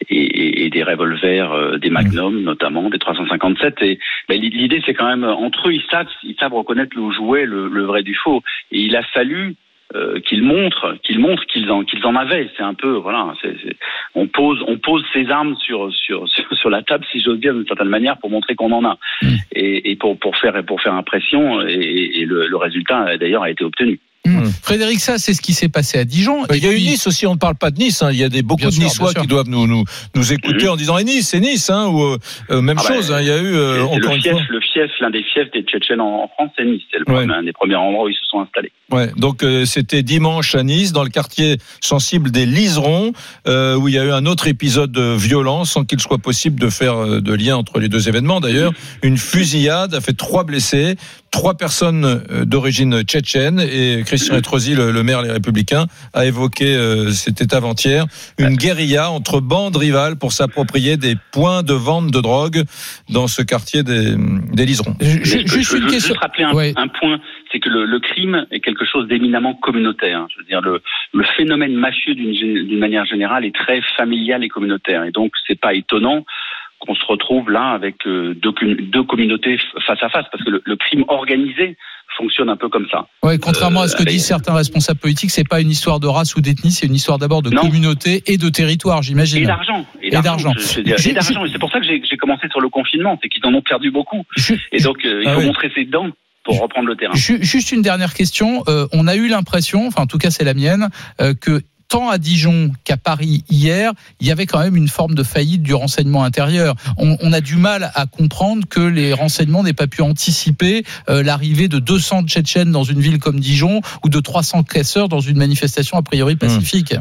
et, et- des revolvers, euh, des Magnum notamment, des 357. Et ben, l'idée, c'est quand même entre eux, ils savent, ils savent reconnaître le jouet, le, le vrai du faux. Et il a fallu euh, qu'ils montrent, qu'ils montrent qu'ils en qu'ils en avaient. C'est un peu voilà, on pose on pose ses armes sur sur sur, sur la table, si j'ose dire d'une certaine manière, pour montrer qu'on en a et, et pour pour faire pour faire impression. Et, et le, le résultat d'ailleurs a été obtenu. Hum. Frédéric, ça, c'est ce qui s'est passé à Dijon. Il y a eu Nice aussi, on ne parle pas de Nice. hein. Il y a des, beaucoup Bien de sûr, Niçois qui doivent nous, nous, nous écouter en disant eh, Nice, c'est Nice, hein, ou euh, même Ah bah, chose. hein. Il y a eu euh, encore le une fief, fois. le fief, l'un des fiefs des Tchétchènes en, en France, c'est Nice. C'est le Ouais. un des premiers endroits où ils se sont installés. Ouais, donc euh, c'était dimanche à Nice, dans le quartier sensible des Liserons, euh, où il y a eu un autre épisode de violence, sans qu'il soit possible de faire euh, de lien entre les deux événements. D'ailleurs, une fusillade a fait trois blessés, trois personnes euh, d'origine tchétchène, et Christian Estrosi, le, le maire Les Républicains, a évoqué, euh, c'était avant-hier, une guérilla entre bandes rivales pour s'approprier des points de vente de drogue dans ce quartier des, des Liserons. Je- Juste je une veux question. juste rappeler un, Ouais. un point, c'est que le, le crime est quelque chose d'éminemment communautaire. Je veux dire, le, le phénomène mafieux d'une manière générale est très familial et communautaire. Et donc, c'est pas étonnant qu'on se retrouve là avec euh, deux, com- deux communautés face à face, parce que le, le crime organisé fonctionne un peu comme ça. Ouais, contrairement à ce que Euh, disent certains responsables politiques, c'est pas une histoire de race ou d'ethnie, c'est une histoire d'abord de Non. communauté et de territoire, Et j'imagine. d'argent. Et d'argent. je- je dire, Je- Et d'argent. Et c'est pour ça que j'ai commencé sur le confinement, c'est qu'ils en ont perdu beaucoup. Et donc, euh, il Ah faut oui. montrer ses dents pour reprendre le terrain. Ju- Juste une dernière question. Euh, on a eu l'impression, enfin en tout cas c'est la mienne, euh, que tant à Dijon qu'à Paris hier, il y avait quand même une forme de faillite du renseignement intérieur. On, on a du mal à comprendre que les renseignements n'aient pas pu anticiper euh, l'arrivée de 200 Tchétchènes dans une ville comme Dijon ou de 300 casseurs dans une manifestation a priori pacifique.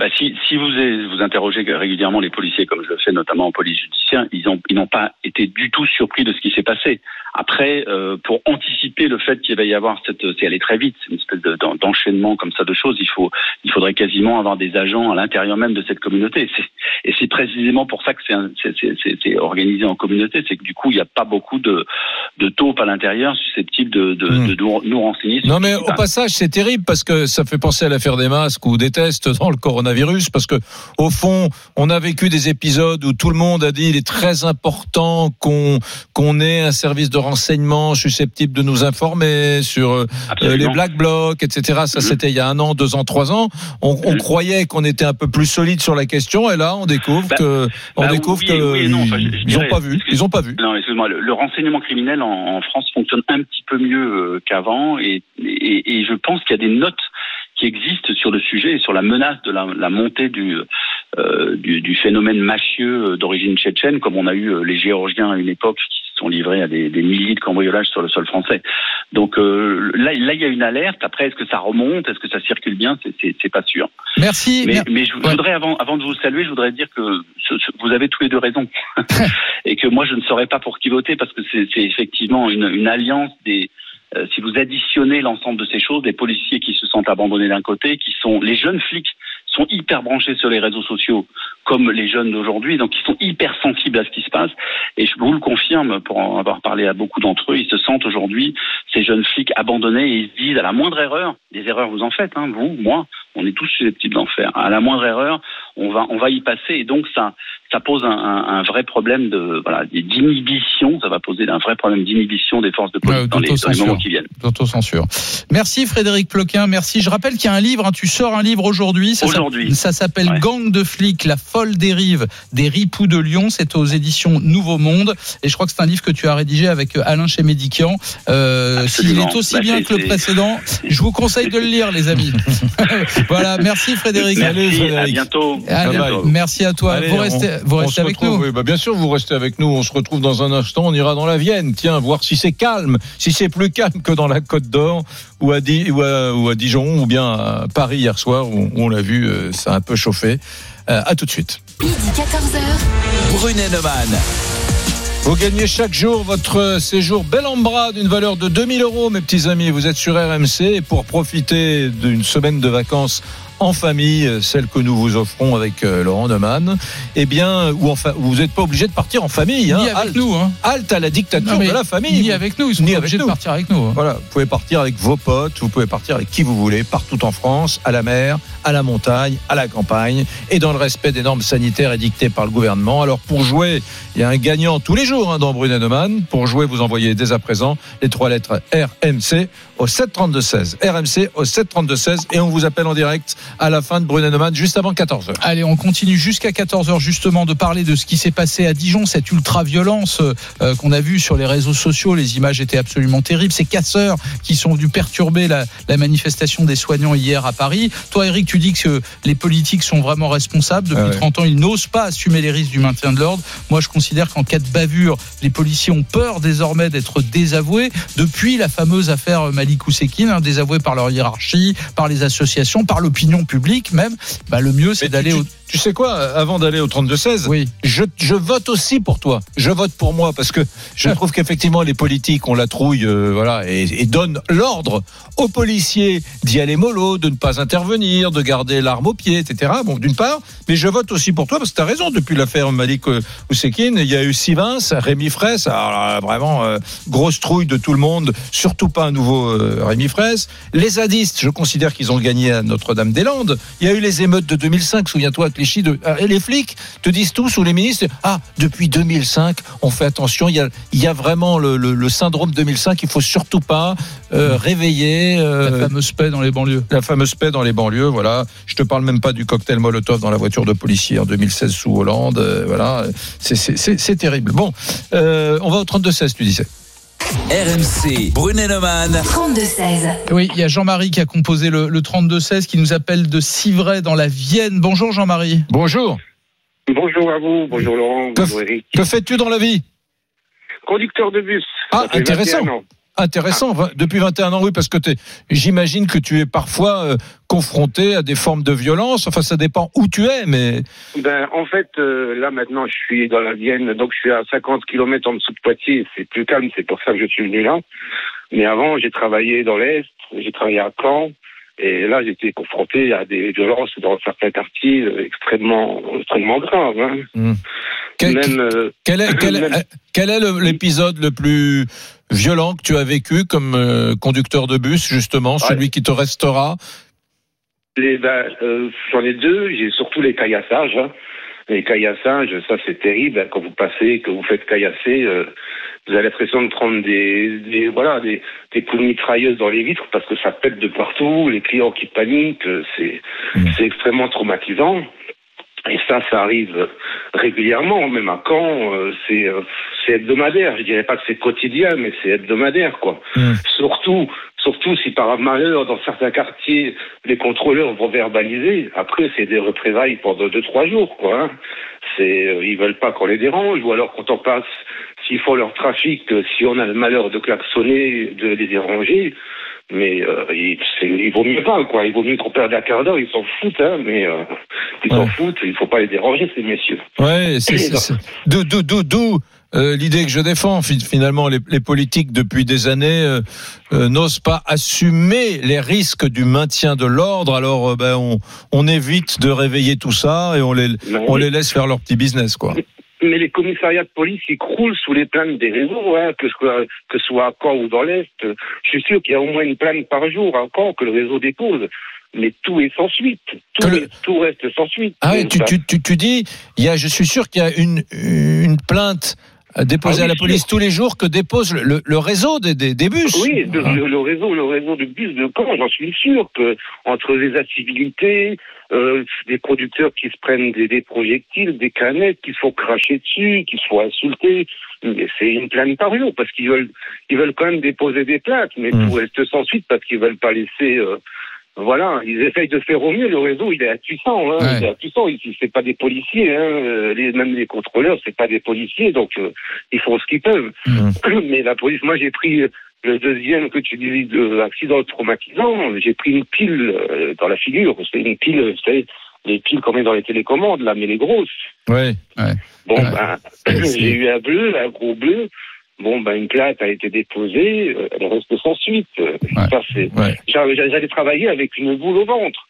Bah, si, si vous vous interrogez régulièrement les policiers, comme je le fais notamment en police judiciaire, ils n'ont ils pas été du tout surpris de ce qui s'est passé. Après, euh, pour anticiper le fait qu'il va y avoir cette, c'est aller très vite, une espèce de- d'en- d'enchaînement comme ça de choses, il faut, il faudrait quasiment avoir des agents à l'intérieur même de cette communauté. C'est- Et c'est précisément pour ça que c'est c'est- c'est- c'est- c'est organisé en communauté, c'est que du coup, il n'y a pas beaucoup de, de taupes à l'intérieur susceptibles de, de, Hmm. de nous, nous renseigner. Non mais au passage c'est terrible parce que ça fait penser à l'affaire des masques ou des tests dans le coronavirus parce que au fond on a vécu des épisodes où tout le monde a dit il est très important qu'on qu'on ait un service de renseignement susceptible de nous informer sur euh, les black blocs etc ça Mhm. c'était il y a un an deux ans trois ans on, on Mhm. croyait qu'on était un peu plus solide sur la question et là on découvre Bah, que on bah, découvre oui, que oui et non. Enfin, je- je ils dirais- ont pas vu ils ont pas vu Non, excuse-moi. Le, le renseignement criminel en, en France fonctionne un petit peu mieux euh, qu'avant, et, et, et je pense qu'il y a des notes qui existent sur le sujet et sur la menace de la, la montée du, euh, du, du phénomène mafieux euh, d'origine tchétchène, comme on a eu euh, les Géorgiens à une époque qui se sont livrés à des, des milliers de cambriolages sur le sol français. Donc euh, là, là, il y a une alerte. Après, est-ce que ça remonte? Est-ce que ça circule bien? C'est- pas sûr. Merci. Mais, mais je Ouais. voudrais, avant, avant de vous saluer, je voudrais dire que ce- ce- vous avez tous les deux raison. et que moi, je ne saurais pas pour qui voter parce que c'est c'est effectivement une, une alliance des. Euh, si vous additionnez l'ensemble de ces choses, des policiers qui se sentent abandonnés d'un côté, qui sont les jeunes flics sont hyper branchés sur les réseaux sociaux, comme les jeunes d'aujourd'hui, donc ils sont hyper sensibles à ce qui se passe. Et je vous le confirme, pour en avoir parlé à beaucoup d'entre eux, ils se sentent aujourd'hui, ces jeunes flics abandonnés, et ils se disent à la moindre erreur, des erreurs vous en faites, hein, vous, moi, on est tous susceptibles d'en faire. À la moindre erreur, on va, on va y passer, et donc ça, ça pose un, un, un vrai problème de, voilà, d'inhibition. Ça va poser un vrai problème d'inhibition des forces de police Ouais, dans, les, dans les d'autocensure. moments qui viennent. d'autocensure. Merci Frédéric Ploquin, merci. Je rappelle qu'il y a un livre, hein, tu sors un livre aujourd'hui. Ça s'appelle- Aujourd'hui. Ça s'appelle Ouais. Gang de flics, la folle dérive des ripoux de Lyon. C'est aux éditions Nouveau Monde. Et je crois que c'est un livre que tu as rédigé avec euh, Alain Chémédiquian. Euh, S'il est aussi Bah, bien que le précédent, je vous conseille de le lire, les amis. voilà, merci Frédéric. Merci, à Frédéric. bientôt. À bientôt. Merci à toi. Allez, vous on- restez, vous on restez se avec retrouve, nous. oui, bah bien sûr, vous restez avec nous. On se retrouve dans un instant. On ira dans la Vienne. Tiens, voir si c'est calme, si c'est plus calme que dans la Côte d'Or ou ou, ou à Dijon ou bien à Paris hier soir où, où on l'a vu, euh, ça a un peu chauffé. Euh, à tout de suite. Midi 14h. Brunet Neumann. Vous gagnez chaque jour votre séjour bel en bras d'une valeur de 2000 euros, mes petits amis. Vous êtes sur RMC pour profiter d'une semaine de vacances en famille, euh, celle que nous vous offrons avec euh, Laurent Neumann, eh bien, ou enfin, vous n'êtes pas obligé de partir en famille. Hein. Ni avec Halte- nous, hein. halte à la dictature Non, de la famille. Ni avec nous, ils sont Ni pas obligés de partir avec nous. hein. Voilà, vous pouvez partir avec vos potes, vous pouvez partir avec qui vous voulez, partout en France, à la mer, à la montagne, à la campagne, et dans le respect des normes sanitaires édictées par le gouvernement. Alors pour jouer, il y a un gagnant tous les jours hein, dans Brunet Neumann. Pour jouer, vous envoyez dès à présent les trois lettres RMC au 732-16. RMC au 732-16 et on vous appelle en direct à la fin de Brunet Neumann juste avant 14h. Allez, on continue jusqu'à 14h justement de parler de ce qui s'est passé à Dijon, cette ultra-violence euh, qu'on a vue sur les réseaux sociaux. Les images étaient absolument terribles. Ces casseurs qui sont venus perturber la, la manifestation des soignants hier à Paris. Toi, Eric, tu dis que les politiques sont vraiment responsables. Depuis Ah ouais. 30 ans, ils n'osent pas assumer les risques du maintien de l'ordre. Moi, je considère qu'en cas de bavure, les policiers ont peur désormais d'être désavoués. Depuis la fameuse affaire Malik Oussekine, hein, désavoués par leur hiérarchie, par les associations, par l'opinion publique même, bah, le mieux, c'est d'aller tu, au... tu sais quoi, avant d'aller au 32-16, Oui. je, je vote aussi pour toi. Je vote pour moi parce que je trouve qu'effectivement les politiques ont la trouille, euh, voilà, et, et donnent l'ordre aux policiers d'y aller mollo, de ne pas intervenir, de garder l'arme au pied, etc. Bon, d'une part, mais je vote aussi pour toi parce que tu as raison. Depuis l'affaire Malik euh, Oussekine, il y a eu Sivins, Rémi Fraisse, alors vraiment euh, grosse trouille de tout le monde, surtout pas un nouveau euh, Rémi Fraisse. Les zadistes, je considère qu'ils ont gagné à Notre-Dame-des-Landes. Il y a eu les émeutes de 2005, souviens-toi, De... Et les flics te disent tous, ou les ministres, ah, depuis 2005, on fait attention, il y a, il y a vraiment le, le- le syndrome 2005, il faut surtout pas euh, réveiller... euh, La fameuse paix dans les banlieues. la fameuse paix dans les banlieues, voilà. Je te parle même pas du cocktail Molotov dans la voiture de policier en 2016 sous Hollande, euh, voilà. C'est- terrible. Bon, euh, on va au 32-16, tu disais. RMC, Brunet-Neumann. 32-16. Oui, il y a Jean-Marie qui a composé le, le 32-16 qui nous appelle de Civray dans la Vienne. Bonjour Jean-Marie. Bonjour. Bonjour à vous, bonjour Laurent, Que, bonjour Eric. que fais-tu dans la vie? Conducteur de bus. Ah, intéressant. 21 ans. Intéressant. Depuis 21 ans, oui, parce que j'imagine que tu es parfois euh, confronté à des formes de violence. Enfin, ça dépend où tu es, mais Ben, en fait, euh, là maintenant, je suis dans la Vienne, donc je suis à 50 km en dessous de Poitiers. C'est plus calme, c'est pour ça que je suis venu là. Mais avant, j'ai travaillé dans l'Est, j'ai travaillé à Caen. Et là, j'étais confronté à des violences dans certains quartiers euh, extrêmement, extrêmement graves. Hein. Hmm. Quel- Même, euh, quel est, quel est- Même- quel est le- l'épisode le plus violent que tu as vécu comme euh, conducteur de bus, justement, celui qui te restera? Les, ben, euh, j'en ai deux. J'ai surtout les caillassages. hein. Les caillassages, ça c'est terrible. hein. Quand vous passez, que vous faites caillasser, euh, vous avez l'impression de prendre des, des voilà des, des coups de mitrailleuse dans les vitres parce que ça pète de partout. Les clients qui paniquent, c'est c'est extrêmement traumatisant. Et ça, ça arrive régulièrement, même à Caen, euh, c'est euh, c'est hebdomadaire. Je dirais pas que c'est quotidien, mais c'est hebdomadaire, quoi. Surtout, surtout si par malheur, dans certains quartiers, les contrôleurs vont verbaliser. Après, c'est des représailles pendant deux, trois jours, quoi. hein. C'est, euh, ils veulent pas qu'on les dérange, ou alors quand on passe, s'ils font leur trafic, euh, si on a le malheur de klaxonner, de les déranger. Mais euh, il, vaut mieux pas, quoi. Il vaut mieux qu'on perde un quart d'heure. Ils s'en foutent, hein, mais euh, ils s'en foutent. Il faut pas les déranger, ces messieurs. Ouais, c'est d'où euh, l'idée que je défends. Fi- Finalement, les, les politiques depuis des années euh, n'osent pas assumer les risques du maintien de l'ordre. Alors, ben, on, on évite de réveiller tout ça et on les on les laisse faire leur petit business, quoi. Mais les commissariats de police, ils croulent sous les plaintes des réseaux, hein, que ce soit, que ce soit à Caen ou dans l'Est. Je suis sûr qu'il y a au moins une plainte par jour à Caen que le réseau dépose. Mais tout est sans suite. Tout, est- tout reste sans suite. Ah Donc, tu, tu, tu, tu dis, il y a, je suis sûr qu'il y a une, une plainte déposée Ah oui, à la police tous les jours que dépose le, le, réseau des, des, des bus. Oui, le, le- le réseau, le réseau de bus de Caen, j'en suis sûr que entre les incivilités, euh, des producteurs qui se prennent des, des projectiles, des canettes, qui se font cracher dessus, qui se font insulter, mais c'est une plainte par jour parce qu'ils veulent, ils veulent quand même déposer des plaintes, mais Hmm. tout reste sans suite parce qu'ils veulent pas laisser. euh, voilà, ils essayent de faire au mieux. Le réseau, il est impuissant. Hein, Ouais. Il est. Ici, c'est pas des policiers. Hein, euh, les, même les contrôleurs, c'est pas des policiers. Donc, euh, ils font ce qu'ils peuvent. Mais la police, moi, j'ai pris le deuxième que tu dis de accident traumatisant. J'ai pris une pile euh, dans la figure. C'est une pile, vous savez, les piles qu'on met dans les télécommandes, là, mais les grosses. Ouais. Bon, ben, j'ai eu un bleu, un gros bleu. Bon, ben, une plainte a été déposée, euh, elle reste sans suite. Euh. J'avais- J'allais travailler avec une boule au ventre.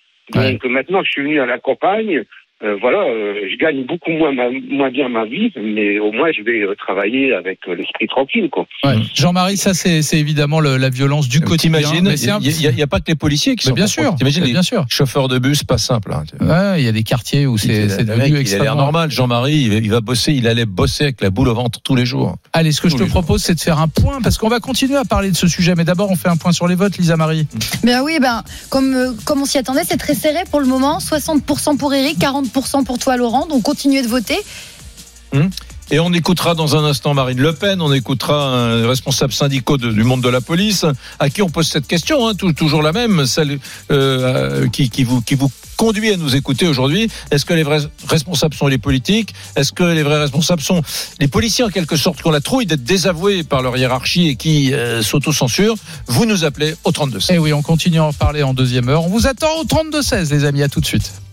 Donc maintenant, je suis venu à la campagne. Euh, voilà, euh, je gagne beaucoup moins, ma- moins bien ma vie, mais au moins je vais euh, travailler avec euh, l'esprit tranquille, quoi. Ouais. Jean-Marie, ça c'est c'est évidemment le- la violence du quotidien. Il n'y a, pas que les policiers qui Mais sont bien sûr, T'imagines les bien sûr. chauffeurs de bus, pas simple. hein. Ouais, il y a des quartiers où c'est mec, devenu il a l'air extrêmement normal. Jean-Marie, il va- il va bosser, il allait bosser avec la boule au ventre tous les jours. Allez, ce que je te propose, c'est de faire un point, parce qu'on va continuer à parler de ce sujet. Mais d'abord, on fait un point sur les votes, Lisa Marie. Ben oui, ben, comme, comme on s'y attendait, c'est très serré pour le moment. 60% pour Eric, 40% pour toi, Laurent. Donc continuez de voter. Hum. Et on écoutera dans un instant Marine Le Pen, on écoutera un responsable syndicaux de- du monde de la police, à qui on pose cette question, hein, tou- toujours la même, celle euh, qui, qui, vous, qui vous conduit à nous écouter aujourd'hui. Est-ce que les vrais responsables sont les politiques? Est-ce que les vrais responsables sont les policiers en quelque sorte qui ont la trouille d'être désavoués par leur hiérarchie et qui euh, s'autocensurent? Vous nous appelez au 32. Eh oui, on continue à en parler en deuxième heure. On vous attend au 32-16, les amis. À tout de suite.